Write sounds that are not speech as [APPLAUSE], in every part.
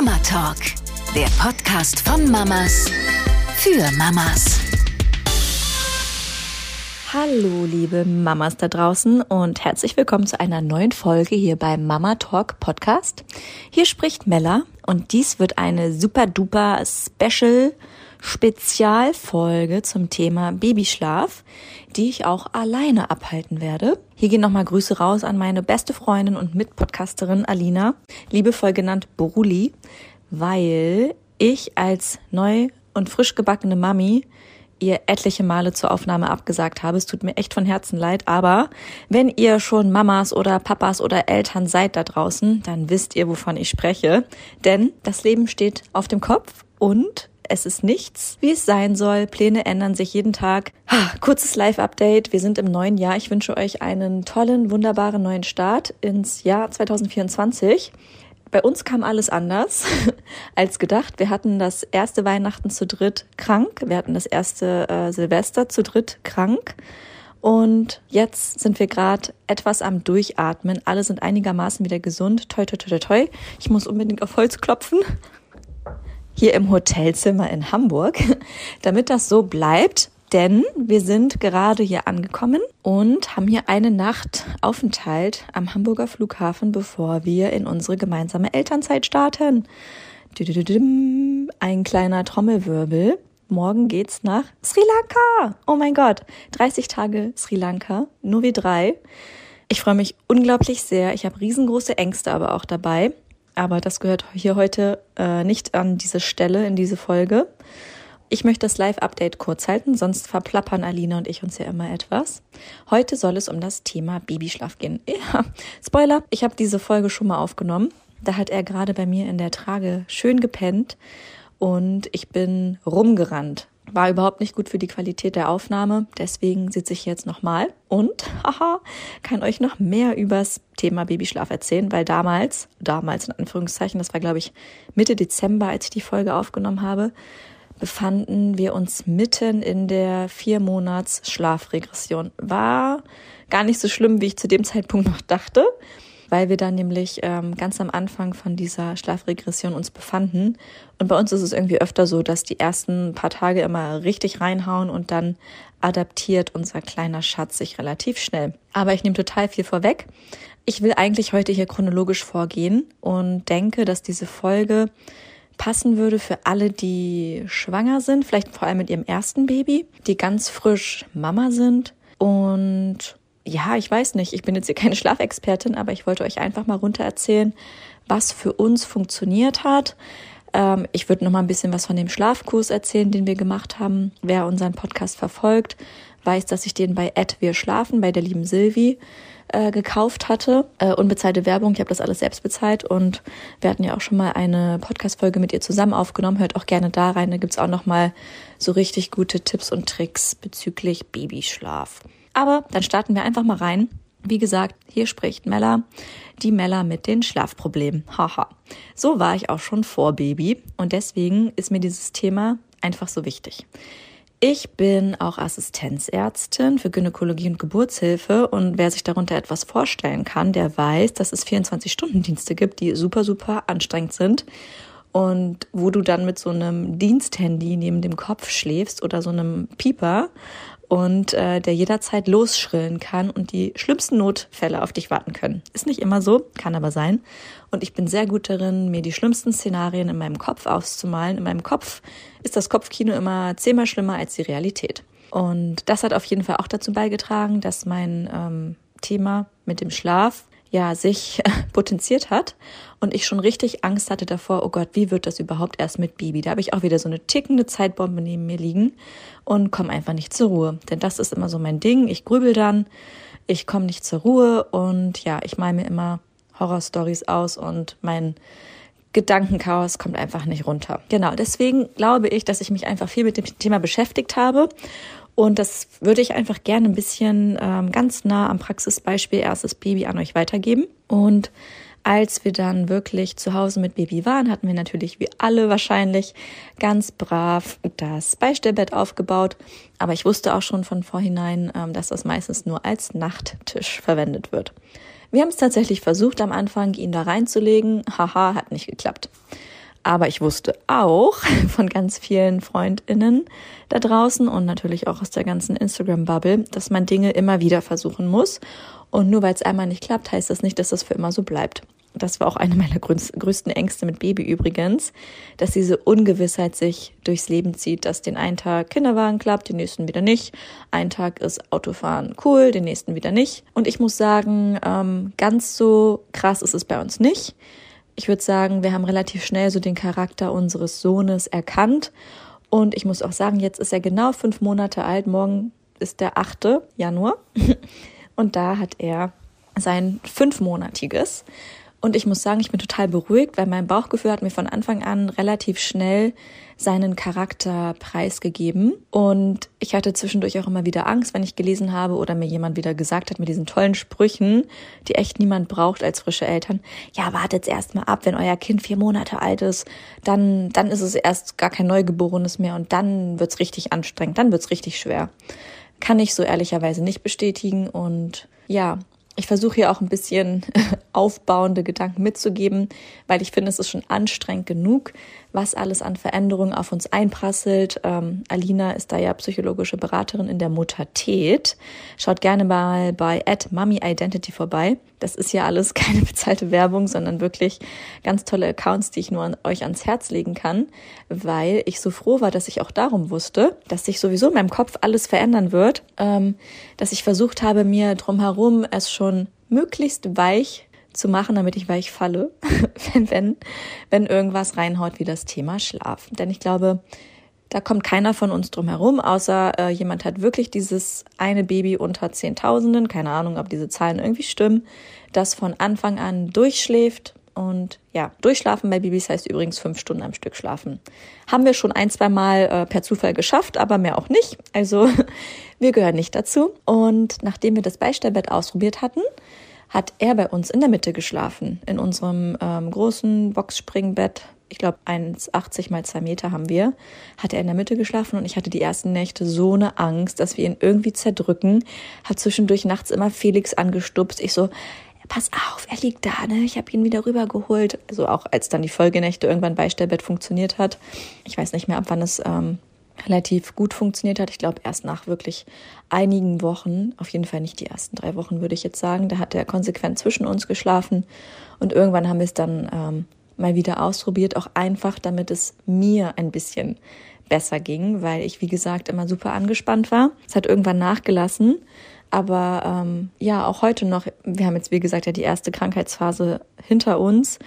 Mama Talk, der Podcast von Mamas für Mamas. Hallo, liebe Mamas da draußen und herzlich willkommen zu einer neuen Folge hier beim Mama Talk Podcast. Hier spricht Mella und dies wird eine super duper Special Spezialfolge zum Thema Babyschlaf, die ich auch alleine abhalten werde. Hier gehen nochmal Grüße raus an meine beste Freundin und Mitpodcasterin Alina, liebevoll genannt Bruli, weil ich als neu und frisch gebackene Mami ihr etliche Male zur Aufnahme abgesagt habe. Es tut mir echt von Herzen leid, aber wenn ihr schon Mamas oder Papas oder Eltern seid da draußen, dann wisst ihr, wovon ich spreche. Denn das Leben steht auf dem Kopf und es ist nichts, wie es sein soll. Pläne ändern sich jeden Tag. Ha, kurzes Live-Update. Wir sind im neuen Jahr. Ich wünsche euch einen tollen, wunderbaren neuen Start ins Jahr 2024. Bei uns kam alles anders [LAUGHS] als gedacht. Wir hatten das erste Weihnachten zu dritt krank. Wir hatten das erste äh, Silvester zu dritt krank. Und jetzt sind wir gerade etwas am Durchatmen. Alle sind einigermaßen wieder gesund. Toi, toi, toi, toi, toi. Ich muss unbedingt auf Holz klopfen hier im Hotelzimmer in Hamburg, [LAUGHS] damit das so bleibt. Denn wir sind gerade hier angekommen und haben hier eine Nacht Aufenthalt am Hamburger Flughafen, bevor wir in unsere gemeinsame Elternzeit starten. Ein kleiner Trommelwirbel. Morgen geht's nach Sri Lanka. Oh mein Gott. 30 Tage Sri Lanka. Nur wie drei. Ich freue mich unglaublich sehr. Ich habe riesengroße Ängste aber auch dabei aber das gehört hier heute äh, nicht an diese Stelle in diese Folge. Ich möchte das Live-Update kurz halten, sonst verplappern Alina und ich uns ja immer etwas. Heute soll es um das Thema Babyschlaf gehen. [LAUGHS] Ja, Spoiler, ich habe diese Folge schon mal aufgenommen. Da hat er gerade bei mir in der Trage schön gepennt und ich bin rumgerannt. War überhaupt nicht gut für die Qualität der Aufnahme, deswegen sitze ich jetzt nochmal und [LAUGHS] haha, kann euch noch mehr übers Thema Babyschlaf erzählen, weil damals, damals in Anführungszeichen, das war glaube ich Mitte Dezember, als ich die Folge aufgenommen habe, befanden wir uns mitten in der vier Monats Schlafregression. War gar nicht so schlimm, wie ich zu dem Zeitpunkt noch dachte weil wir dann nämlich ähm, ganz am Anfang von dieser Schlafregression uns befanden. Und bei uns ist es irgendwie öfter so, dass die ersten paar Tage immer richtig reinhauen und dann adaptiert unser kleiner Schatz sich relativ schnell. Aber ich nehme total viel vorweg. Ich will eigentlich heute hier chronologisch vorgehen und denke, dass diese Folge passen würde für alle, die schwanger sind, vielleicht vor allem mit ihrem ersten Baby, die ganz frisch Mama sind und ja, ich weiß nicht, ich bin jetzt hier keine Schlafexpertin, aber ich wollte euch einfach mal runter erzählen, was für uns funktioniert hat. Ähm, ich würde noch mal ein bisschen was von dem Schlafkurs erzählen, den wir gemacht haben. Wer unseren Podcast verfolgt, weiß, dass ich den bei Ed Wir Schlafen bei der lieben Silvi äh, gekauft hatte. Äh, unbezahlte Werbung, ich habe das alles selbst bezahlt und wir hatten ja auch schon mal eine Podcast-Folge mit ihr zusammen aufgenommen. Hört auch gerne da rein, da gibt's auch noch mal so richtig gute Tipps und Tricks bezüglich Babyschlaf. Aber dann starten wir einfach mal rein. Wie gesagt, hier spricht Mella, die Mella mit den Schlafproblemen. Haha. So war ich auch schon vor Baby und deswegen ist mir dieses Thema einfach so wichtig. Ich bin auch Assistenzärztin für Gynäkologie und Geburtshilfe und wer sich darunter etwas vorstellen kann, der weiß, dass es 24-Stunden-Dienste gibt, die super, super anstrengend sind und wo du dann mit so einem Diensthandy neben dem Kopf schläfst oder so einem Pieper und äh, der jederzeit losschrillen kann und die schlimmsten Notfälle auf dich warten können. Ist nicht immer so, kann aber sein. Und ich bin sehr gut darin, mir die schlimmsten Szenarien in meinem Kopf auszumalen. In meinem Kopf ist das Kopfkino immer zehnmal schlimmer als die Realität. Und das hat auf jeden Fall auch dazu beigetragen, dass mein ähm, Thema mit dem Schlaf ja sich [LAUGHS] potenziert hat und ich schon richtig Angst hatte davor, oh Gott, wie wird das überhaupt erst mit Baby? Da habe ich auch wieder so eine tickende Zeitbombe neben mir liegen und komme einfach nicht zur Ruhe. Denn das ist immer so mein Ding. Ich grübel dann, ich komme nicht zur Ruhe und ja, ich male mir immer Horrorstories aus und mein Gedankenchaos kommt einfach nicht runter. Genau, deswegen glaube ich, dass ich mich einfach viel mit dem Thema beschäftigt habe und das würde ich einfach gerne ein bisschen ähm, ganz nah am Praxisbeispiel erstes Baby an euch weitergeben. Und als wir dann wirklich zu Hause mit Baby waren, hatten wir natürlich wie alle wahrscheinlich ganz brav das Beistellbett aufgebaut. Aber ich wusste auch schon von vorhinein, ähm, dass das meistens nur als Nachttisch verwendet wird. Wir haben es tatsächlich versucht am Anfang, ihn da reinzulegen. Haha, hat nicht geklappt. Aber ich wusste auch [LAUGHS] von ganz vielen Freundinnen da draußen und natürlich auch aus der ganzen Instagram-Bubble, dass man Dinge immer wieder versuchen muss. Und nur weil es einmal nicht klappt, heißt das nicht, dass das für immer so bleibt. Das war auch eine meiner größten Ängste mit Baby übrigens, dass diese Ungewissheit sich durchs Leben zieht, dass den einen Tag Kinderwagen klappt, den nächsten wieder nicht. Ein Tag ist Autofahren cool, den nächsten wieder nicht. Und ich muss sagen, ähm, ganz so krass ist es bei uns nicht. Ich würde sagen, wir haben relativ schnell so den Charakter unseres Sohnes erkannt. Und ich muss auch sagen, jetzt ist er genau fünf Monate alt. Morgen ist der 8. Januar. [LAUGHS] Und da hat er sein fünfmonatiges. Und ich muss sagen, ich bin total beruhigt, weil mein Bauchgefühl hat mir von Anfang an relativ schnell seinen Charakter preisgegeben. Und ich hatte zwischendurch auch immer wieder Angst, wenn ich gelesen habe oder mir jemand wieder gesagt hat mit diesen tollen Sprüchen, die echt niemand braucht als frische Eltern. Ja, wartet erst mal ab, wenn euer Kind vier Monate alt ist, dann, dann ist es erst gar kein Neugeborenes mehr und dann wird's richtig anstrengend, dann wird's richtig schwer. Kann ich so ehrlicherweise nicht bestätigen und ja, ich versuche hier auch ein bisschen [LAUGHS] aufbauende Gedanken mitzugeben, weil ich finde, es ist schon anstrengend genug, was alles an Veränderungen auf uns einprasselt. Ähm, Alina ist da ja psychologische Beraterin in der Muttertät. Schaut gerne mal bei at Mommy Identity vorbei. Das ist ja alles [LAUGHS] keine bezahlte Werbung, sondern wirklich ganz tolle Accounts, die ich nur an euch ans Herz legen kann, weil ich so froh war, dass ich auch darum wusste, dass sich sowieso in meinem Kopf alles verändern wird, ähm, dass ich versucht habe, mir drumherum es schon möglichst weich zu machen, damit ich weich falle, [LAUGHS] wenn, wenn, wenn irgendwas reinhaut wie das Thema Schlaf. Denn ich glaube, da kommt keiner von uns drum herum, außer äh, jemand hat wirklich dieses eine Baby unter Zehntausenden, keine Ahnung, ob diese Zahlen irgendwie stimmen, das von Anfang an durchschläft. Und ja, durchschlafen bei Babys heißt übrigens fünf Stunden am Stück schlafen. Haben wir schon ein, zwei Mal äh, per Zufall geschafft, aber mehr auch nicht. Also [LAUGHS] wir gehören nicht dazu. Und nachdem wir das Beistellbett ausprobiert hatten, hat er bei uns in der Mitte geschlafen, in unserem ähm, großen Boxspringbett. Ich glaube, 1,80 mal 2 Meter haben wir. Hat er in der Mitte geschlafen und ich hatte die ersten Nächte so eine Angst, dass wir ihn irgendwie zerdrücken. Hat zwischendurch nachts immer Felix angestupst. Ich so, pass auf, er liegt da, ne? Ich habe ihn wieder rübergeholt. Also auch als dann die Folgenächte irgendwann Beistellbett funktioniert hat. Ich weiß nicht mehr, ab wann es ähm, relativ gut funktioniert hat. Ich glaube, erst nach wirklich einigen Wochen, auf jeden Fall nicht die ersten drei Wochen, würde ich jetzt sagen, da hat er konsequent zwischen uns geschlafen und irgendwann haben wir es dann ähm, mal wieder ausprobiert, auch einfach, damit es mir ein bisschen besser ging, weil ich, wie gesagt, immer super angespannt war. Es hat irgendwann nachgelassen, aber ähm, ja, auch heute noch, wir haben jetzt, wie gesagt, ja die erste Krankheitsphase hinter uns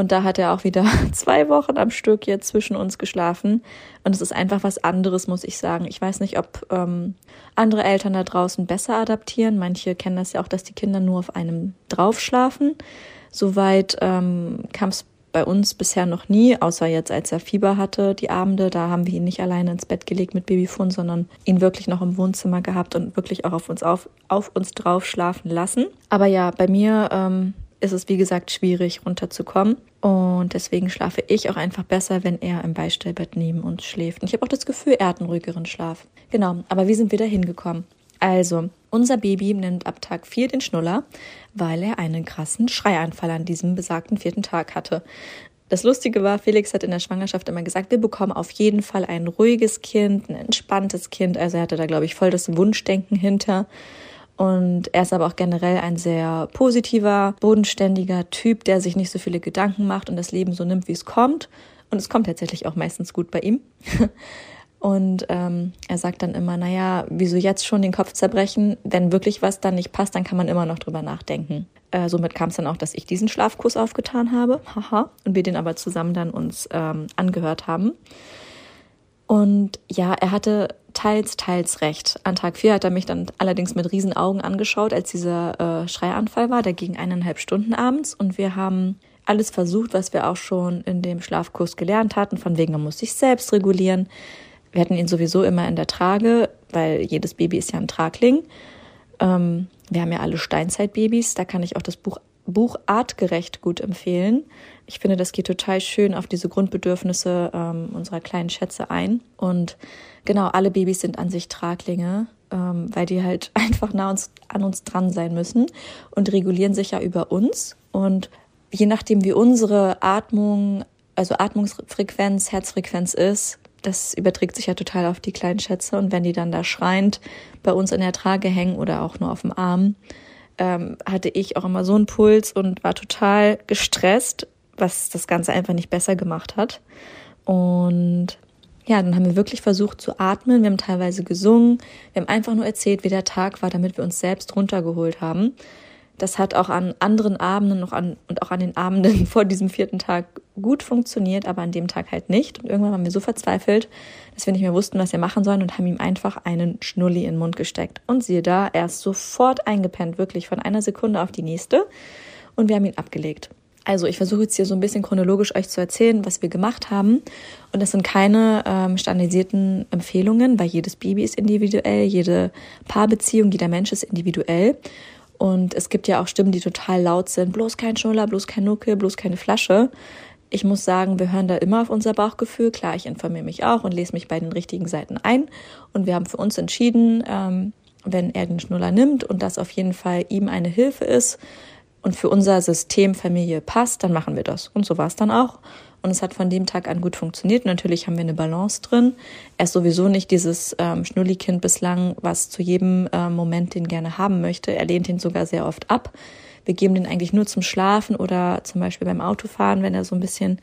und da hat er auch wieder [LAUGHS] zwei Wochen am Stück jetzt zwischen uns geschlafen. Und es ist einfach was anderes, muss ich sagen. Ich weiß nicht, ob ähm, andere Eltern da draußen besser adaptieren. Manche kennen das ja auch, dass die Kinder nur auf einem drauf schlafen. Soweit ähm, kam es bei uns bisher noch nie, außer jetzt, als er Fieber hatte, die Abende. Da haben wir ihn nicht alleine ins Bett gelegt mit Babyfon, sondern ihn wirklich noch im Wohnzimmer gehabt und wirklich auch auf uns auf, auf uns drauf schlafen lassen. Aber ja, bei mir ähm, ist es, wie gesagt, schwierig runterzukommen. Und deswegen schlafe ich auch einfach besser, wenn er im Beistellbett neben uns schläft. Und ich habe auch das Gefühl, er hat einen ruhigeren Schlaf. Genau, aber wie sind wir da hingekommen? Also, unser Baby nimmt ab Tag 4 den Schnuller, weil er einen krassen Schreianfall an diesem besagten vierten Tag hatte. Das Lustige war, Felix hat in der Schwangerschaft immer gesagt, wir bekommen auf jeden Fall ein ruhiges Kind, ein entspanntes Kind. Also er hatte da, glaube ich, voll das Wunschdenken hinter. Und er ist aber auch generell ein sehr positiver, bodenständiger Typ, der sich nicht so viele Gedanken macht und das Leben so nimmt, wie es kommt. Und es kommt tatsächlich auch meistens gut bei ihm. [LAUGHS] Und ähm, er sagt dann immer, naja, wieso jetzt schon den Kopf zerbrechen? Wenn wirklich was dann nicht passt, dann kann man immer noch drüber nachdenken. Äh, somit kam es dann auch, dass ich diesen Schlafkurs aufgetan habe. Haha. Und wir den aber zusammen dann uns ähm, angehört haben. Und ja, er hatte teils, teils recht. An Tag vier hat er mich dann allerdings mit riesen Augen angeschaut, als dieser äh, Schreianfall war. Der ging eineinhalb Stunden abends und wir haben alles versucht, was wir auch schon in dem Schlafkurs gelernt hatten, von wegen, man muss sich selbst regulieren. Wir hatten ihn sowieso immer in der Trage, weil jedes Baby ist ja ein Tragling. Ähm, wir haben ja alle Steinzeitbabys, da kann ich auch das Buch Buch artgerecht gut empfehlen. Ich finde, das geht total schön auf diese Grundbedürfnisse ähm, unserer kleinen Schätze ein. Und genau, alle Babys sind an sich Traglinge, ähm, weil die halt [LAUGHS] einfach nah uns, an uns dran sein müssen und regulieren sich ja über uns. Und je nachdem, wie unsere Atmung also Atmungsfrequenz, Herzfrequenz ist, das überträgt sich ja total auf die kleinen Schätze. Und wenn die dann da schreiend bei uns in der Trage hängen oder auch nur auf dem Arm, ähm, hatte ich auch immer so einen Puls und war total gestresst, was das Ganze einfach nicht besser gemacht hat. Und ja, dann haben wir wirklich versucht zu atmen. Wir haben teilweise gesungen. Wir haben einfach nur erzählt, wie der Tag war, damit wir uns selbst runtergeholt haben. Das hat auch an anderen Abenden noch an, und auch an den Abenden [LAUGHS] vor diesem vierten Tag gut funktioniert, aber an dem Tag halt nicht. Und irgendwann waren wir so verzweifelt, dass wir nicht mehr wussten, was wir machen sollen und haben ihm einfach einen Schnulli in den Mund gesteckt. Und siehe da, er ist sofort eingepennt, wirklich von einer Sekunde auf die nächste. Und wir haben ihn abgelegt. Also ich versuche jetzt hier so ein bisschen chronologisch euch zu erzählen, was wir gemacht haben. Und das sind keine ähm, standardisierten Empfehlungen, weil jedes Baby ist individuell, jede Paarbeziehung, jeder Mensch ist individuell. Und es gibt ja auch Stimmen, die total laut sind. Bloß kein Schnuller, bloß kein Nuckel, bloß keine Flasche. Ich muss sagen, wir hören da immer auf unser Bauchgefühl. Klar, ich informiere mich auch und lese mich bei den richtigen Seiten ein. Und wir haben für uns entschieden, ähm, wenn er den Schnuller nimmt und das auf jeden Fall ihm eine Hilfe ist und für unser System Familie passt, dann machen wir das. Und so war es dann auch. Und es hat von dem Tag an gut funktioniert. Natürlich haben wir eine Balance drin. Er ist sowieso nicht dieses ähm, Schnullikind bislang, was zu jedem äh, Moment den gerne haben möchte. Er lehnt ihn sogar sehr oft ab. Wir geben den eigentlich nur zum Schlafen oder zum Beispiel beim Autofahren, wenn er so ein bisschen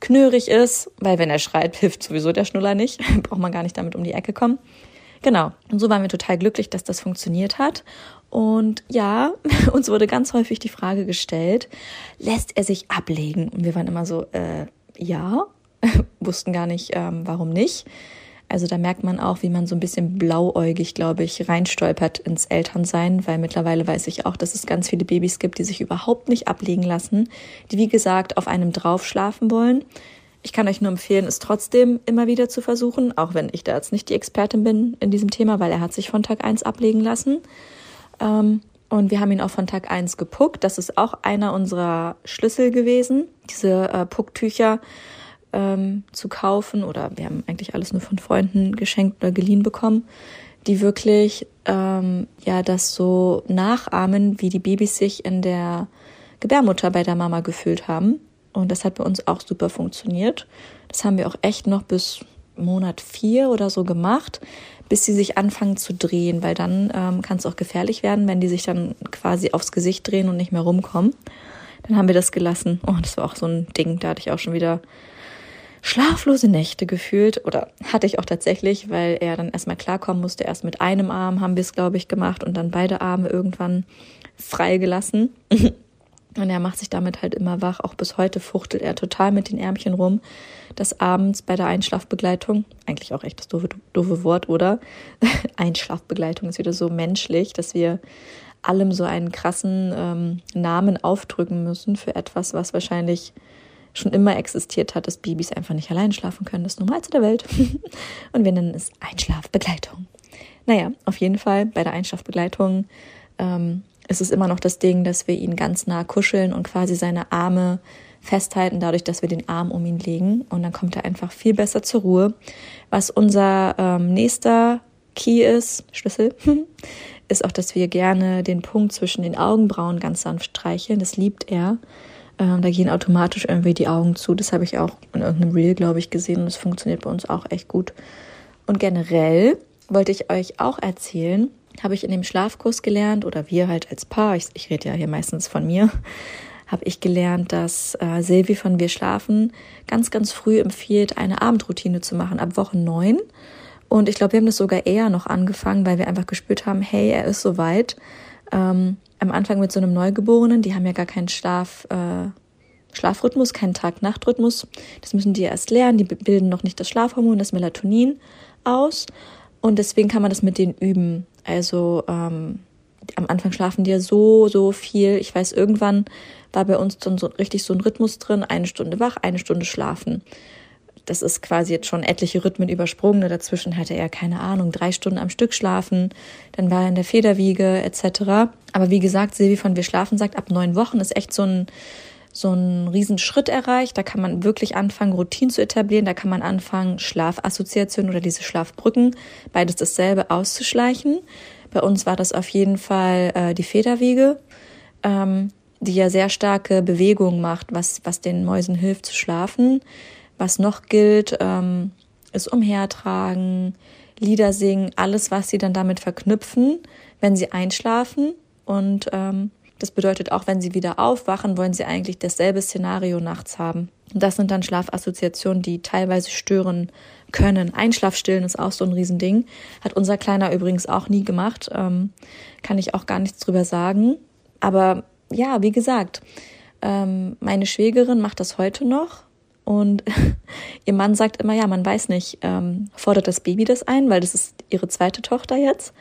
knörig ist, weil wenn er schreit, [LAUGHS] hilft sowieso der Schnuller nicht. [LAUGHS] Braucht man gar nicht damit um die Ecke kommen. Genau. Und so waren wir total glücklich, dass das funktioniert hat. Und ja, [LAUGHS] uns wurde ganz häufig die Frage gestellt, lässt er sich ablegen? Und wir waren immer so, äh, ja, [LAUGHS] wussten gar nicht, ähm, warum nicht. Also da merkt man auch, wie man so ein bisschen blauäugig, glaube ich, reinstolpert ins Elternsein, weil mittlerweile weiß ich auch, dass es ganz viele Babys gibt, die sich überhaupt nicht ablegen lassen, die wie gesagt auf einem drauf schlafen wollen. Ich kann euch nur empfehlen, es trotzdem immer wieder zu versuchen, auch wenn ich da jetzt nicht die Expertin bin in diesem Thema, weil er hat sich von Tag eins ablegen lassen. Ähm, und wir haben ihn auch von Tag eins gepuckt. Das ist auch einer unserer Schlüssel gewesen, diese äh, Pucktücher ähm, zu kaufen. Oder wir haben eigentlich alles nur von Freunden geschenkt oder geliehen bekommen, die wirklich ähm, ja das so nachahmen, wie die Babys sich in der Gebärmutter bei der Mama gefühlt haben. Und das hat bei uns auch super funktioniert. Das haben wir auch echt noch bis Monat vier oder so gemacht bis sie sich anfangen zu drehen, weil dann ähm, kann es auch gefährlich werden, wenn die sich dann quasi aufs Gesicht drehen und nicht mehr rumkommen. Dann haben wir das gelassen. Oh, das war auch so ein Ding, da hatte ich auch schon wieder schlaflose Nächte gefühlt oder hatte ich auch tatsächlich, weil er dann erstmal klarkommen musste. Erst mit einem Arm haben wir es, glaube ich, gemacht und dann beide Arme irgendwann freigelassen. [LAUGHS] Und er macht sich damit halt immer wach. Auch bis heute fuchtelt er total mit den Ärmchen rum. Das abends bei der Einschlafbegleitung, eigentlich auch echt das doofe, doofe Wort, oder? [LAUGHS] Einschlafbegleitung ist wieder so menschlich, dass wir allem so einen krassen ähm, Namen aufdrücken müssen für etwas, was wahrscheinlich schon immer existiert hat, dass Babys einfach nicht allein schlafen können. Das Normalste der Welt. [LAUGHS] Und wir nennen es Einschlafbegleitung. Naja, auf jeden Fall bei der Einschlafbegleitung ähm, ist es immer noch das Ding, dass wir ihn ganz nah kuscheln und quasi seine Arme festhalten, dadurch, dass wir den Arm um ihn legen. Und dann kommt er einfach viel besser zur Ruhe. Was unser ähm, nächster Key ist, Schlüssel, [LAUGHS] ist auch, dass wir gerne den Punkt zwischen den Augenbrauen ganz sanft streicheln. Das liebt er. Ähm, da gehen automatisch irgendwie die Augen zu. Das habe ich auch in irgendeinem Reel, glaube ich, gesehen und das funktioniert bei uns auch echt gut. Und generell wollte ich euch auch erzählen, habe ich in dem Schlafkurs gelernt oder wir halt als Paar, ich, ich rede ja hier meistens von mir, [LAUGHS] habe ich gelernt, dass äh, Silvi von Wir Schlafen ganz, ganz früh empfiehlt, eine Abendroutine zu machen, ab Woche neun. Und ich glaube, wir haben das sogar eher noch angefangen, weil wir einfach gespürt haben, hey, er ist soweit. Ähm, am Anfang mit so einem Neugeborenen, die haben ja gar keinen Schlaf, äh, Schlafrhythmus, keinen Tag-Nacht-Rhythmus. Das müssen die erst lernen. Die bilden noch nicht das Schlafhormon, das Melatonin aus. Und deswegen kann man das mit denen üben. Also ähm, am Anfang schlafen die ja so, so viel. Ich weiß, irgendwann war bei uns dann so richtig so ein Rhythmus drin, eine Stunde wach, eine Stunde schlafen. Das ist quasi jetzt schon etliche Rhythmen übersprungen. Dazwischen hatte er, keine Ahnung, drei Stunden am Stück schlafen. Dann war er in der Federwiege etc. Aber wie gesagt, Silvi von Wir Schlafen sagt, ab neun Wochen ist echt so ein so einen riesen Schritt erreicht. Da kann man wirklich anfangen, Routinen zu etablieren. Da kann man anfangen, Schlafassoziationen oder diese Schlafbrücken, beides dasselbe auszuschleichen. Bei uns war das auf jeden Fall äh, die Federwiege. Ähm, die ja sehr starke Bewegungen macht, was, was den Mäusen hilft zu schlafen. Was noch gilt, ähm, ist Umhertragen, Lieder singen, alles, was sie dann damit verknüpfen, wenn sie einschlafen. Und ähm, das bedeutet auch, wenn sie wieder aufwachen, wollen sie eigentlich dasselbe Szenario nachts haben. Und das sind dann Schlafassoziationen, die teilweise stören können. Einschlafstillen ist auch so ein Riesending. Hat unser Kleiner übrigens auch nie gemacht. Ähm, kann ich auch gar nichts drüber sagen. Aber ja, wie gesagt, ähm, meine Schwägerin macht das heute noch. Und [LAUGHS] ihr Mann sagt immer, ja, man weiß nicht, ähm, fordert das Baby das ein, weil das ist ihre zweite Tochter jetzt,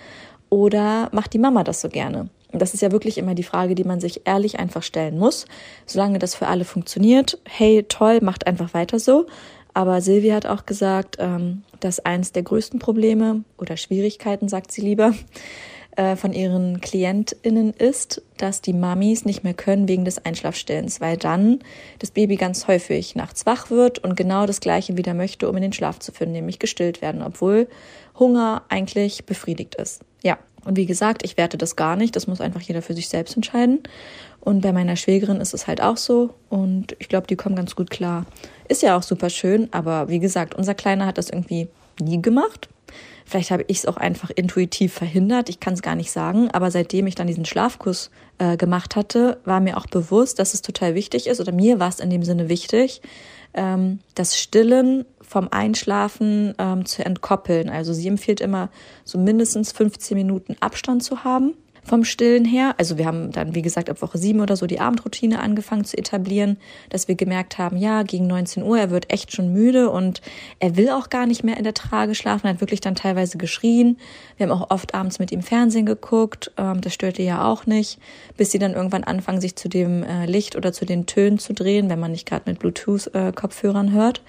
oder macht die Mama das so gerne? Das ist ja wirklich immer die Frage, die man sich ehrlich einfach stellen muss. Solange das für alle funktioniert, hey, toll, macht einfach weiter so. Aber Silvia hat auch gesagt, ähm, dass eins der größten Probleme oder Schwierigkeiten, sagt sie lieber, äh, von ihren KlientInnen ist, dass die Mamis nicht mehr können wegen des Einschlafstillens, weil dann das Baby ganz häufig nachts wach wird und genau das Gleiche wieder möchte, um in den Schlaf zu finden, nämlich gestillt werden, obwohl Hunger eigentlich befriedigt ist. Und wie gesagt, ich werte das gar nicht. Das muss einfach jeder für sich selbst entscheiden. Und bei meiner Schwägerin ist es halt auch so. Und ich glaube, die kommen ganz gut klar. Ist ja auch super schön. Aber wie gesagt, unser Kleiner hat das irgendwie nie gemacht. Vielleicht habe ich es auch einfach intuitiv verhindert. Ich kann es gar nicht sagen. Aber seitdem ich dann diesen Schlafkurs äh, gemacht hatte, war mir auch bewusst, dass es total wichtig ist. Oder mir war es in dem Sinne wichtig, ähm, das Stillen vom Einschlafen ähm, zu entkoppeln. Also sie empfiehlt immer, so mindestens 15 Minuten Abstand zu haben vom Stillen her. Also wir haben dann, wie gesagt, ab Woche sieben oder so die Abendroutine angefangen zu etablieren, dass wir gemerkt haben, ja, gegen 19 Uhr, er wird echt schon müde und er will auch gar nicht mehr in der Trage schlafen, er hat wirklich dann teilweise geschrien. Wir haben auch oft abends mit ihm Fernsehen geguckt, ähm, das störte ja auch nicht, bis sie dann irgendwann anfangen, sich zu dem äh, Licht oder zu den Tönen zu drehen, wenn man nicht gerade mit Bluetooth-Kopfhörern äh, hört.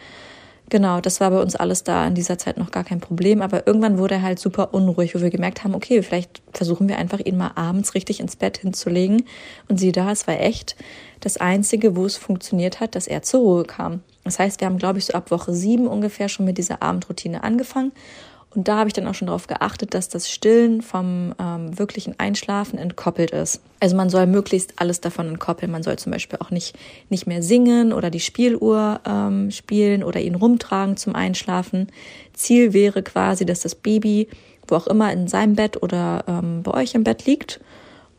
Genau, das war bei uns alles da in dieser Zeit noch gar kein Problem. Aber irgendwann wurde er halt super unruhig, wo wir gemerkt haben, okay, vielleicht versuchen wir einfach ihn mal abends richtig ins Bett hinzulegen. Und sieh da, es war echt das Einzige, wo es funktioniert hat, dass er zur Ruhe kam. Das heißt, wir haben, glaube ich, so ab Woche sieben ungefähr schon mit dieser Abendroutine angefangen. Und da habe ich dann auch schon darauf geachtet, dass das Stillen vom ähm, wirklichen Einschlafen entkoppelt ist. Also man soll möglichst alles davon entkoppeln. Man soll zum Beispiel auch nicht, nicht mehr singen oder die Spieluhr ähm, spielen oder ihn rumtragen zum Einschlafen. Ziel wäre quasi, dass das Baby, wo auch immer in seinem Bett oder ähm, bei euch im Bett liegt,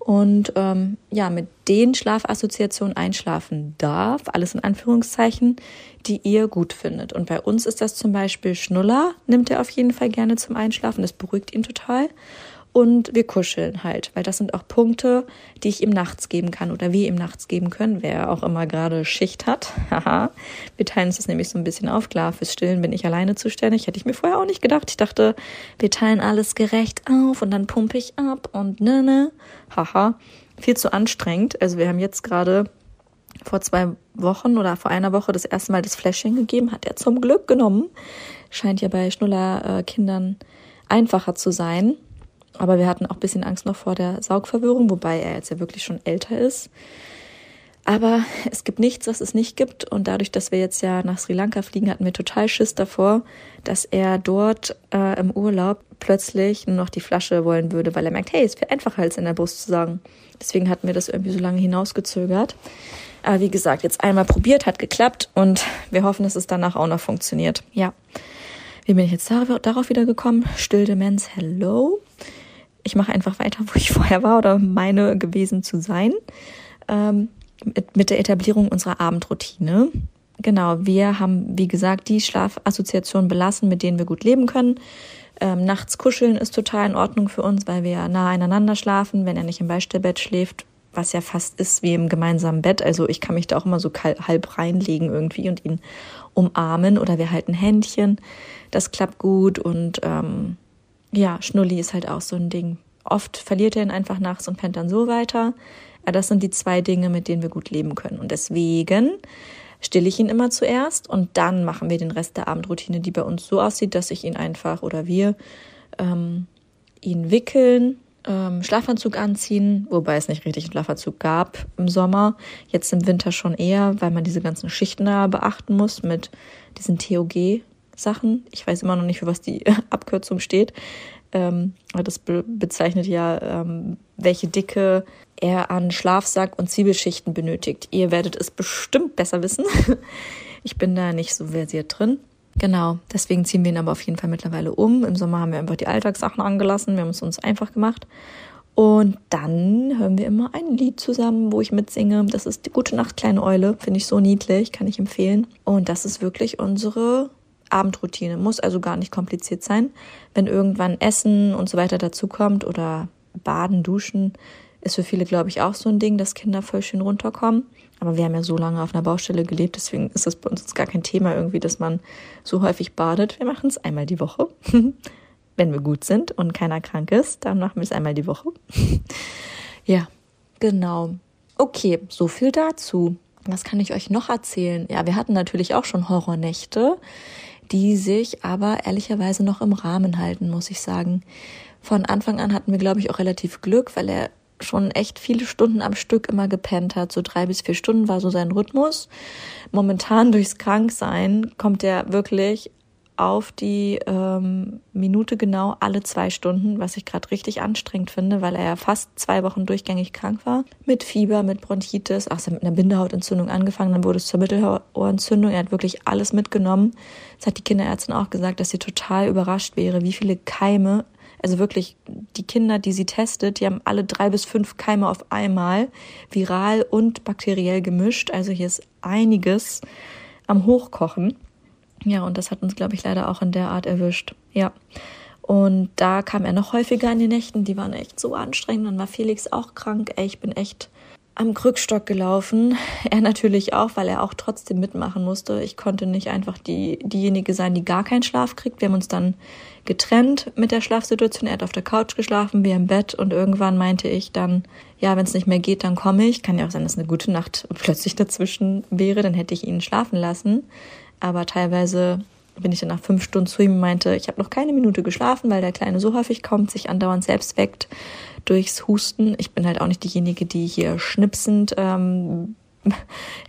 und ähm, ja, mit den Schlafassoziationen einschlafen darf, alles in Anführungszeichen, die ihr gut findet. Und bei uns ist das zum Beispiel Schnuller, nimmt er auf jeden Fall gerne zum Einschlafen, das beruhigt ihn total und wir kuscheln halt, weil das sind auch Punkte, die ich ihm nachts geben kann oder wir ihm nachts geben können, wer auch immer gerade Schicht hat. [LAUGHS] Haha. wir teilen uns das nämlich so ein bisschen auf. Klar, fürs Stillen bin ich alleine zuständig. Hätte ich mir vorher auch nicht gedacht. Ich dachte, wir teilen alles gerecht auf und dann pumpe ich ab und ne, ne. Haha. Viel zu anstrengend. Also wir haben jetzt gerade vor zwei Wochen oder vor einer Woche das erste Mal das Fläschchen gegeben. Hat er zum Glück genommen. Scheint ja bei Schnuller-Kindern einfacher zu sein. Aber wir hatten auch ein bisschen Angst noch vor der Saugverwirrung, wobei er jetzt ja wirklich schon älter ist. Aber es gibt nichts, was es nicht gibt. Und dadurch, dass wir jetzt ja nach Sri Lanka fliegen, hatten wir total Schiss davor, dass er dort äh, im Urlaub plötzlich nur noch die Flasche wollen würde, weil er merkt, hey, es wäre einfacher als in der Brust zu sagen. Deswegen hatten wir das irgendwie so lange hinausgezögert. Aber wie gesagt, jetzt einmal probiert, hat geklappt und wir hoffen, dass es danach auch noch funktioniert. Ja. Wie bin ich jetzt darauf wieder gekommen? Stilldemenz, hello ich mache einfach weiter, wo ich vorher war oder meine gewesen zu sein, ähm, mit, mit der Etablierung unserer Abendroutine. Genau, wir haben, wie gesagt, die Schlafassoziationen belassen, mit denen wir gut leben können. Ähm, nachts kuscheln ist total in Ordnung für uns, weil wir nah aneinander schlafen, wenn er nicht im Beistellbett schläft, was ja fast ist wie im gemeinsamen Bett. Also ich kann mich da auch immer so halb reinlegen irgendwie und ihn umarmen oder wir halten Händchen. Das klappt gut und ähm, ja, Schnulli ist halt auch so ein Ding. Oft verliert er ihn einfach nachts und pennt dann so weiter. Aber das sind die zwei Dinge, mit denen wir gut leben können. Und deswegen stille ich ihn immer zuerst und dann machen wir den Rest der Abendroutine, die bei uns so aussieht, dass ich ihn einfach oder wir ähm, ihn wickeln, ähm, Schlafanzug anziehen, wobei es nicht richtig einen Schlafanzug gab im Sommer. Jetzt im Winter schon eher, weil man diese ganzen Schichten da beachten muss mit diesen TOG Sachen. Ich weiß immer noch nicht, für was die [LAUGHS] Abkürzung steht. Ähm, das be bezeichnet ja, ähm, welche Dicke er an Schlafsack und Zwiebelschichten benötigt. Ihr werdet es bestimmt besser wissen. [LAUGHS] ich bin da nicht so versiert drin. Genau, deswegen ziehen wir ihn aber auf jeden Fall mittlerweile um. Im Sommer haben wir einfach die Alltagssachen angelassen. Wir haben es uns einfach gemacht. Und dann hören wir immer ein Lied zusammen, wo ich mitsinge. Das ist die Gute Nacht, kleine Eule. Finde ich so niedlich, kann ich empfehlen. Und das ist wirklich unsere Abendroutine. Muss also gar nicht kompliziert sein. Wenn irgendwann Essen und so weiter dazukommt oder Baden, Duschen, ist für viele, glaube ich, auch so ein Ding, dass Kinder voll schön runterkommen. Aber wir haben ja so lange auf einer Baustelle gelebt, deswegen ist das bei uns jetzt gar kein Thema irgendwie, dass man so häufig badet. Wir machen es einmal die Woche. [LAUGHS] Wenn wir gut sind und keiner krank ist, dann machen wir es einmal die Woche. [LAUGHS] ja, genau. Okay, so viel dazu. Was kann ich euch noch erzählen? Ja, wir hatten natürlich auch schon Horrornächte, die sich aber ehrlicherweise noch im Rahmen halten, muss ich sagen. Von Anfang an hatten wir, glaube ich, auch relativ Glück, weil er schon echt viele Stunden am Stück immer gepennt hat. So drei bis vier Stunden war so sein Rhythmus. Momentan durchs Kranksein kommt er wirklich auf die ähm, Minute genau alle zwei Stunden, was ich gerade richtig anstrengend finde, weil er ja fast zwei Wochen durchgängig krank war. Mit Fieber, mit Bronchitis, ach, mit einer Bindehautentzündung angefangen, dann wurde es zur Mittelohrentzündung. Er hat wirklich alles mitgenommen. Das hat die Kinderärztin auch gesagt, dass sie total überrascht wäre, wie viele Keime also wirklich, die Kinder, die sie testet, die haben alle drei bis fünf Keime auf einmal, viral und bakteriell gemischt. Also hier ist einiges am Hochkochen. Ja, und das hat uns, glaube ich, leider auch in der Art erwischt. Ja. Und da kam er noch häufiger in den Nächten. Die waren echt so anstrengend. Dann war Felix auch krank. Ey, ich bin echt am Krückstock gelaufen. [LAUGHS] Er natürlich auch, weil er auch trotzdem mitmachen musste. Ich konnte nicht einfach die, diejenige sein, die gar keinen Schlaf kriegt. Wir haben uns dann getrennt mit der Schlafsituation. Er hat auf der Couch geschlafen, wir im Bett und irgendwann meinte ich dann, ja, wenn es nicht mehr geht, dann komme ich. Kann ja auch sein, dass eine gute Nacht plötzlich dazwischen wäre, dann hätte ich ihn schlafen lassen. Aber teilweise bin ich dann nach fünf Stunden zu ihm und meinte, ich habe noch keine Minute geschlafen, weil der Kleine so häufig kommt, sich andauernd selbst weckt durchs Husten. Ich bin halt auch nicht diejenige, die hier schnipsend ähm, [LAUGHS]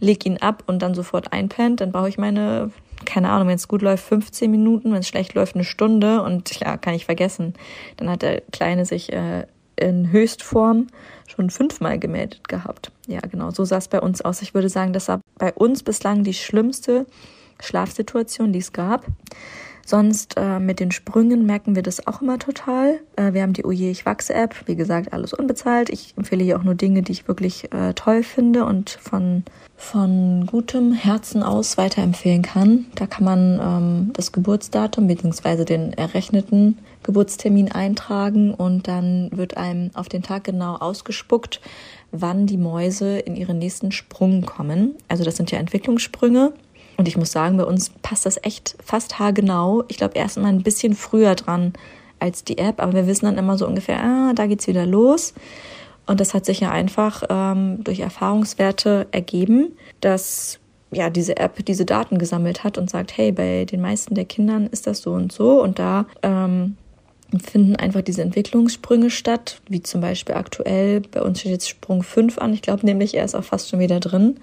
leg ihn ab und dann sofort einpennt. Dann brauche ich meine keine Ahnung, wenn es gut läuft, 15 Minuten, wenn es schlecht läuft, eine Stunde und ja, kann ich vergessen. Dann hat der Kleine sich äh, in Höchstform schon fünfmal gemeldet gehabt. Ja, genau, so sah es bei uns aus. Ich würde sagen, das war bei uns bislang die schlimmste Schlafsituation, die es gab. Sonst äh, mit den Sprüngen merken wir das auch immer total. Äh, wir haben die Oje Ich wachse App. Wie gesagt, alles unbezahlt. Ich empfehle hier auch nur Dinge, die ich wirklich äh, toll finde und von, von gutem Herzen aus weiterempfehlen kann. Da kann man ähm, das Geburtsdatum bzw. den errechneten Geburtstermin eintragen und dann wird einem auf den Tag genau ausgespuckt, wann die Mäuse in ihren nächsten Sprung kommen. Also das sind ja Entwicklungssprünge. Und ich muss sagen, bei uns passt das echt fast haargenau. Ich glaube, erst mal ein bisschen früher dran als die App, aber wir wissen dann immer so ungefähr, ah, da geht's wieder los. Und das hat sich ja einfach ähm, durch Erfahrungswerte ergeben, dass ja diese App diese Daten gesammelt hat und sagt, hey, bei den meisten der Kindern ist das so und so. Und da ähm, finden einfach diese Entwicklungssprünge statt, wie zum Beispiel aktuell, bei uns steht jetzt Sprung 5 an, ich glaube nämlich, er ist auch fast schon wieder drin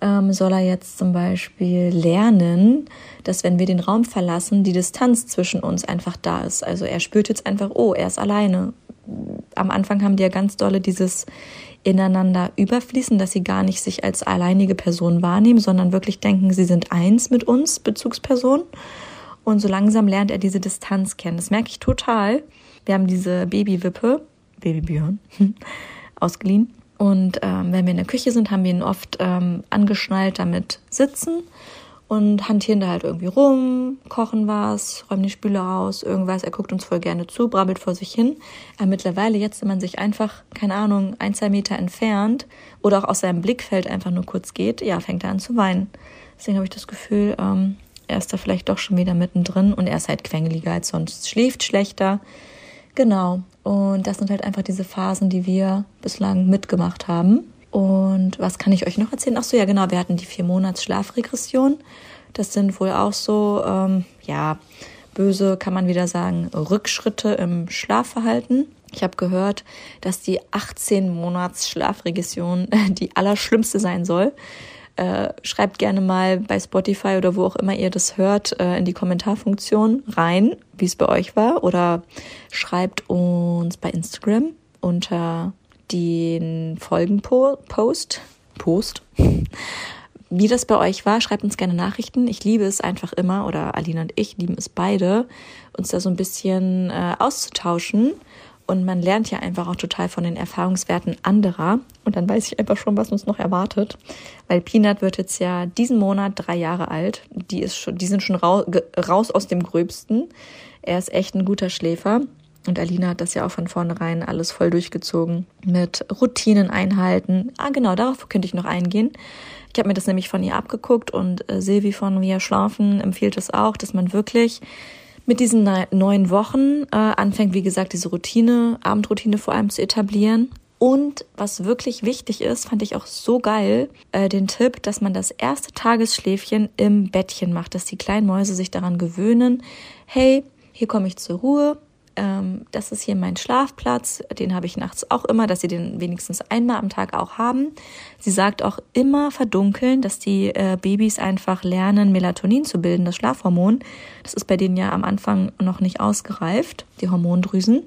ähm, soll er jetzt zum Beispiel lernen, dass wenn wir den Raum verlassen, die Distanz zwischen uns einfach da ist. Also er spürt jetzt einfach, oh, er ist alleine. Am Anfang haben die ja ganz dolle dieses ineinander überfließen, dass sie gar nicht sich als alleinige Person wahrnehmen, sondern wirklich denken, sie sind eins mit uns, Bezugsperson. Und so langsam lernt er diese Distanz kennen. Das merke ich total. Wir haben diese Babywippe, Babybjörn, [LAUGHS] ausgeliehen. Und ähm, wenn wir in der Küche sind, haben wir ihn oft ähm, angeschnallt damit sitzen und hantieren da halt irgendwie rum, kochen was, räumen die Spüle raus, irgendwas. Er guckt uns voll gerne zu, brabbelt vor sich hin. Aber mittlerweile, jetzt, wenn man sich einfach, keine Ahnung, ein, zwei Meter entfernt oder auch aus seinem Blickfeld einfach nur kurz geht, ja, fängt er an zu weinen. Deswegen habe ich das Gefühl, ähm, er ist da vielleicht doch schon wieder mittendrin und er ist halt quengeliger als sonst, schläft schlechter. Genau. Und das sind halt einfach diese Phasen, die wir bislang mitgemacht haben. Und was kann ich euch noch erzählen? Ach so, ja genau, wir hatten die vier Monats Schlafregression. Das sind wohl auch so, ähm, ja, böse kann man wieder sagen, Rückschritte im Schlafverhalten. Ich habe gehört, dass die 18 Monats Schlafregression [LAUGHS] die allerschlimmste sein soll. Äh, schreibt gerne mal bei Spotify oder wo auch immer ihr das hört, äh, in die Kommentarfunktion rein, wie es bei euch war. Oder schreibt uns bei Instagram unter den Folgenpost. Post. [LAUGHS] Wie das bei euch war, schreibt uns gerne Nachrichten. Ich liebe es einfach immer, oder Alina und ich lieben es beide, uns da so ein bisschen äh, auszutauschen. Und man lernt ja einfach auch total von den Erfahrungswerten anderer. Und dann weiß ich einfach schon, was uns noch erwartet. Weil Peanut wird jetzt ja diesen Monat drei Jahre alt. Die, ist schon, die sind schon raus aus dem Gröbsten. Er ist echt ein guter Schläfer. Und Alina hat das ja auch von vornherein alles voll durchgezogen mit Routinen einhalten. Ah, genau, darauf könnte ich noch eingehen. Ich habe mir das nämlich von ihr abgeguckt und äh, Silvi von Wir Schlafen empfiehlt es auch, dass man wirklich mit diesen neun Wochen äh, anfängt, wie gesagt, diese Routine, Abendroutine vor allem zu etablieren. Und was wirklich wichtig ist, fand ich auch so geil, äh, den Tipp, dass man das erste Tagesschläfchen im Bettchen macht, dass die kleinen Mäuse sich daran gewöhnen, hey, hier komme ich zur Ruhe, ähm, das ist hier mein Schlafplatz, den habe ich nachts auch immer, dass sie den wenigstens einmal am Tag auch haben. Sie sagt auch immer verdunkeln, dass die äh, Babys einfach lernen, Melatonin zu bilden, das Schlafhormon. Das ist bei denen ja am Anfang noch nicht ausgereift, die Hormondrüsen.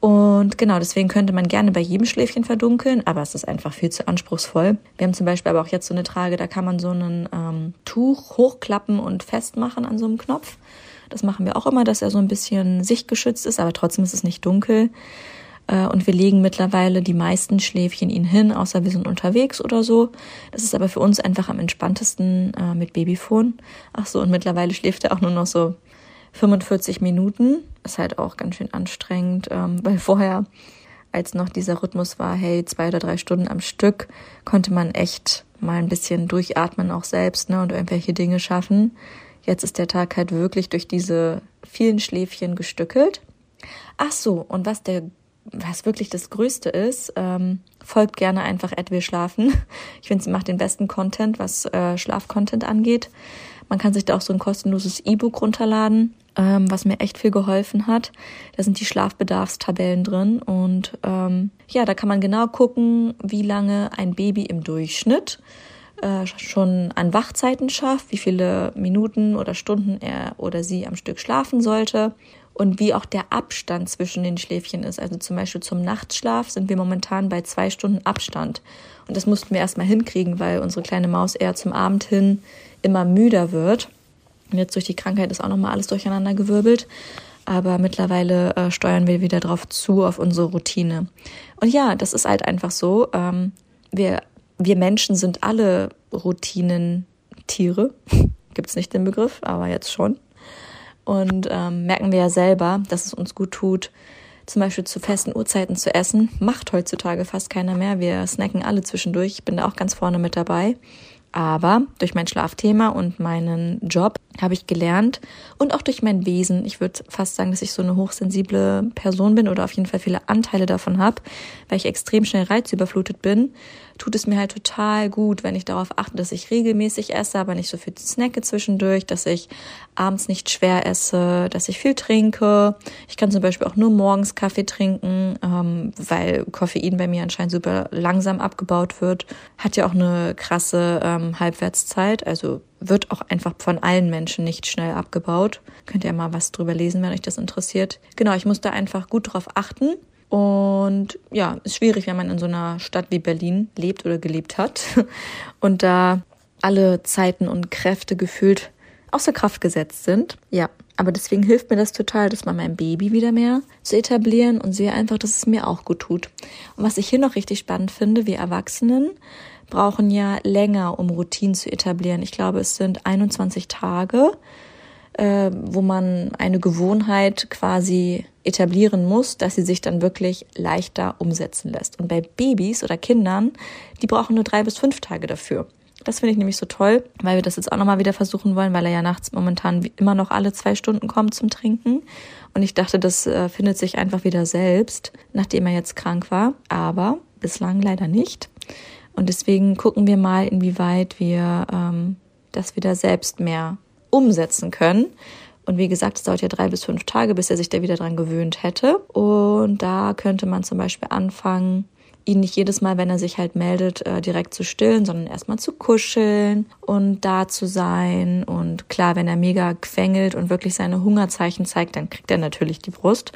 Und genau, deswegen könnte man gerne bei jedem Schläfchen verdunkeln, aber es ist einfach viel zu anspruchsvoll. Wir haben zum Beispiel aber auch jetzt so eine Trage, da kann man so ein ähm, Tuch hochklappen und festmachen an so einem Knopf. Das machen wir auch immer, dass er so ein bisschen sichtgeschützt ist, aber trotzdem ist es nicht dunkel. Äh, und wir legen mittlerweile die meisten Schläfchen ihn hin, außer wir sind unterwegs oder so. Das ist aber für uns einfach am entspanntesten äh, mit Babyphone. Ach so, und mittlerweile schläft er auch nur noch so 45 Minuten. Ist halt auch ganz schön anstrengend, ähm, [LAUGHS] weil vorher, als noch dieser Rhythmus war, hey, zwei oder drei Stunden am Stück, konnte man echt mal ein bisschen durchatmen auch selbst ne, und irgendwelche Dinge schaffen. Jetzt ist der Tag halt wirklich durch diese vielen Schläfchen gestückelt. Ach so, und was der, was wirklich das Größte ist, ähm, folgt gerne einfach Edwin Schlafen. [LAUGHS] Ich finde, sie macht den besten Content, was äh, Schlafcontent angeht. Man kann sich da auch so ein kostenloses E-Book runterladen, ähm, was mir echt viel geholfen hat. Da sind die Schlafbedarfstabellen drin und ähm, ja, da kann man genau gucken, wie lange ein Baby im Durchschnitt äh, schon an Wachzeiten schafft, wie viele Minuten oder Stunden er oder sie am Stück schlafen sollte und wie auch der Abstand zwischen den Schläfchen ist. Also zum Beispiel zum Nachtschlaf sind wir momentan bei zwei Stunden Abstand. Und das mussten wir erstmal hinkriegen, weil unsere kleine Maus eher zum Abend hin immer müder wird. Und jetzt durch die Krankheit ist auch nochmal alles durcheinander gewirbelt. Aber mittlerweile äh, steuern wir wieder drauf zu, auf unsere Routine. Und ja, das ist halt einfach so. Ähm, wir wir Menschen sind alle Routinentiere. [LAUGHS] Gibt es nicht den Begriff, aber jetzt schon. Und ähm, merken wir ja selber, dass es uns gut tut, zum Beispiel zu festen Uhrzeiten zu essen. Macht heutzutage fast keiner mehr. Wir snacken alle zwischendurch. Ich bin da auch ganz vorne mit dabei. Aber durch mein Schlafthema und meinen Job habe ich gelernt und auch durch mein Wesen, ich würde fast sagen, dass ich so eine hochsensible Person bin oder auf jeden Fall viele Anteile davon habe, weil ich extrem schnell reizüberflutet bin, tut es mir halt total gut, wenn ich darauf achte, dass ich regelmäßig esse, aber nicht so viel snacke zwischendurch, dass ich abends nicht schwer esse, dass ich viel trinke. Ich kann zum Beispiel auch nur morgens Kaffee trinken, ähm, weil Koffein bei mir anscheinend super langsam abgebaut wird. Hat ja auch eine krasse ähm, Halbwertszeit, also wird auch einfach von allen Menschen nicht schnell abgebaut. Könnt ihr mal was drüber lesen, wenn euch das interessiert. Genau, ich muss da einfach gut drauf achten. Und ja, ist schwierig, wenn man in so einer Stadt wie Berlin lebt oder gelebt hat [LAUGHS] und da alle Zeiten und Kräfte gefühlt außer Kraft gesetzt sind. Ja, aber deswegen hilft mir das total, das mal mein Baby wieder mehr zu etablieren und sehe einfach, dass es mir auch gut tut. Und was ich hier noch richtig spannend finde, wir Erwachsenen brauchen ja länger, um Routinen zu etablieren. Ich glaube, es sind 21 Tage äh, wo man eine Gewohnheit quasi etablieren muss, dass sie sich dann wirklich leichter umsetzen lässt. Und bei Babys oder Kindern, die brauchen nur drei bis fünf Tage dafür. Das finde ich nämlich so toll, weil wir das jetzt auch nochmal wieder versuchen wollen, weil er ja nachts momentan immer noch alle zwei Stunden kommt zum Trinken. Und ich dachte, das äh, findet sich einfach wieder selbst, nachdem er jetzt krank war. Aber bislang leider nicht. Und deswegen gucken wir mal, inwieweit wir ähm, das wieder selbst mehr umsetzen können. Und wie gesagt, es dauert ja drei bis fünf Tage, bis er sich da wieder dran gewöhnt hätte. Und da könnte man zum Beispiel anfangen ihn nicht jedes Mal, wenn er sich halt meldet, äh, direkt zu stillen, sondern erstmal zu kuscheln und da zu sein. Und klar, wenn er mega quengelt und wirklich seine Hungerzeichen zeigt, dann kriegt er natürlich die Brust.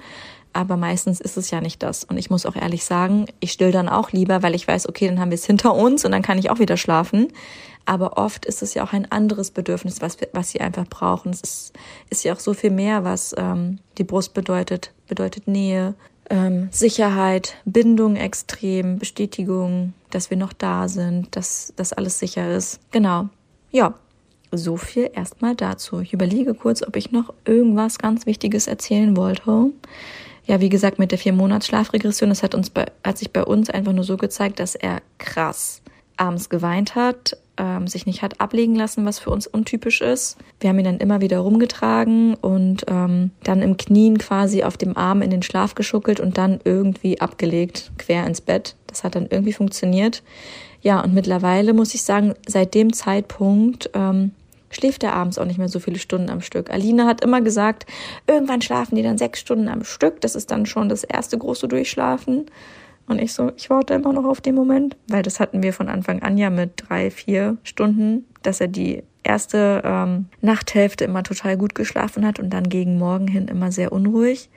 Aber meistens ist es ja nicht das. Und ich muss auch ehrlich sagen, ich still dann auch lieber, weil ich weiß, okay, dann haben wir es hinter uns und dann kann ich auch wieder schlafen. Aber oft ist es ja auch ein anderes Bedürfnis, was, was sie einfach brauchen. Es ist, ist ja auch so viel mehr, was ähm, die Brust bedeutet. Bedeutet Nähe, ähm, Sicherheit, Bindung extrem, Bestätigung, dass wir noch da sind, dass das alles sicher ist. Genau. Ja, so viel erstmal dazu. Ich überlege kurz, ob ich noch irgendwas ganz Wichtiges erzählen wollte. Ja, wie gesagt, mit der vier Monats Schlafregression, das hat uns bei, hat sich bei uns einfach nur so gezeigt, dass er krass abends geweint hat, ähm, sich nicht hat ablegen lassen, was für uns untypisch ist. Wir haben ihn dann immer wieder rumgetragen und ähm, dann im Knien quasi auf dem Arm in den Schlaf geschuckelt und dann irgendwie abgelegt, quer ins Bett. Das hat dann irgendwie funktioniert. Ja, und mittlerweile muss ich sagen, seit dem Zeitpunkt ähm, schläft er abends auch nicht mehr so viele Stunden am Stück. Alina hat immer gesagt, irgendwann schlafen die dann sechs Stunden am Stück. Das ist dann schon das erste große Durchschlafen. Und ich so, ich warte immer noch auf den Moment, weil das hatten wir von Anfang an ja mit drei, vier Stunden, dass er die erste ähm, Nachthälfte immer total gut geschlafen hat und dann gegen Morgen hin immer sehr unruhig.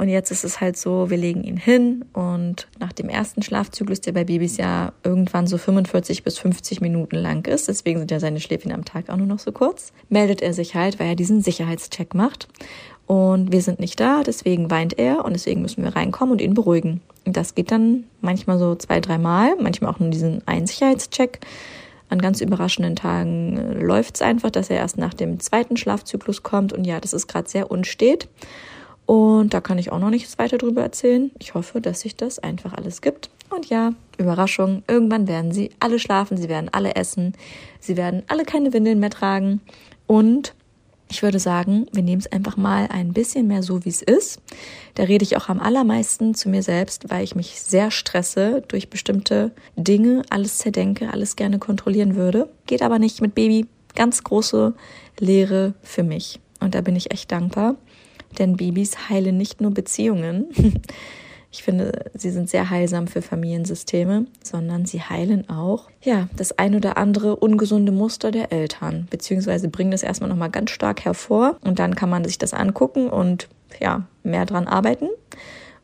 Und jetzt ist es halt so, wir legen ihn hin und nach dem ersten Schlafzyklus, der bei Babys ja irgendwann so 45 bis 50 Minuten lang ist, deswegen sind ja seine Schläfchen am Tag auch nur noch so kurz, meldet er sich halt, weil er diesen Sicherheitscheck macht. Und wir sind nicht da, deswegen weint er und deswegen müssen wir reinkommen und ihn beruhigen. Und das geht dann manchmal so zwei, dreimal, manchmal auch nur diesen einen Sicherheitscheck. An ganz überraschenden Tagen äh, läuft es einfach, dass er erst nach dem zweiten Schlafzyklus kommt. Und ja, das ist gerade sehr unstet. Und da kann ich auch noch nichts weiter drüber erzählen. Ich hoffe, dass sich das einfach alles gibt. Und ja, Überraschung, irgendwann werden sie alle schlafen, sie werden alle essen, sie werden alle keine Windeln mehr tragen. Und ich würde sagen, wir nehmen es einfach mal ein bisschen mehr so, wie es ist. Da rede ich auch am allermeisten zu mir selbst, weil ich mich sehr stresse durch bestimmte Dinge, alles zerdenke, alles gerne kontrollieren würde. Geht aber nicht mit Baby. Ganz große Lehre für mich. Und da bin ich echt dankbar. Denn Babys heilen nicht nur Beziehungen. [LAUGHS] Ich finde, sie sind sehr heilsam für Familiensysteme, sondern sie heilen auch, ja, das ein oder andere ungesunde Muster der Eltern, beziehungsweise bringen das erstmal nochmal ganz stark hervor und dann kann man sich das angucken und, ja, mehr dran arbeiten.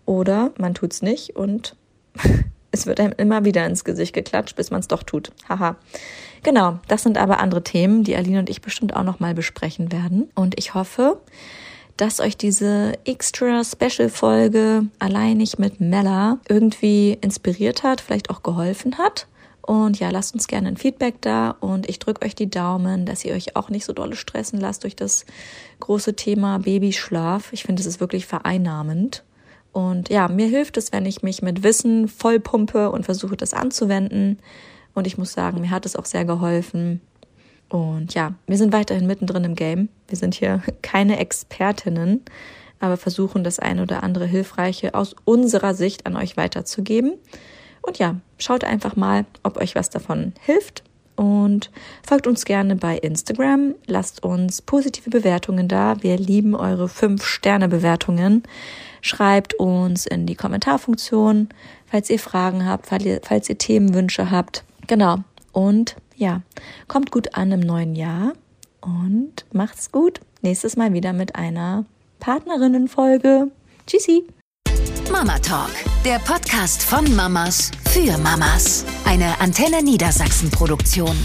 Oder man tut's nicht und [LAUGHS] es wird einem immer wieder ins Gesicht geklatscht, bis man es doch tut. Haha. Genau, das sind aber andere Themen, die Aline und ich bestimmt auch nochmal besprechen werden. Und ich hoffe, dass euch diese extra Special Folge alleinig mit Mella irgendwie inspiriert hat, vielleicht auch geholfen hat. Und ja, lasst uns gerne ein Feedback da und ich drücke euch die Daumen, dass ihr euch auch nicht so dolle stressen lasst durch das große Thema Babyschlaf. Ich finde, es ist wirklich vereinnahmend. Und ja, mir hilft es, wenn ich mich mit Wissen vollpumpe und versuche, das anzuwenden. Und ich muss sagen, mir hat es auch sehr geholfen, und ja, wir sind weiterhin mittendrin im Game. Wir sind hier [LAUGHS] keine Expertinnen, aber versuchen das eine oder andere Hilfreiche aus unserer Sicht an euch weiterzugeben. Und ja, schaut einfach mal, ob euch was davon hilft. Und folgt uns gerne bei Instagram. Lasst uns positive Bewertungen da. Wir lieben eure 5-Sterne-Bewertungen. Schreibt uns in die Kommentarfunktion, falls ihr Fragen habt, falls ihr Themenwünsche habt. Genau. Und ja, kommt gut an im neuen Jahr und macht's gut. Nächstes Mal wieder mit einer Partnerinnenfolge. Tschüssi. Mama Talk, der Podcast von Mamas für Mamas. Eine Antenne Niedersachsen Produktion.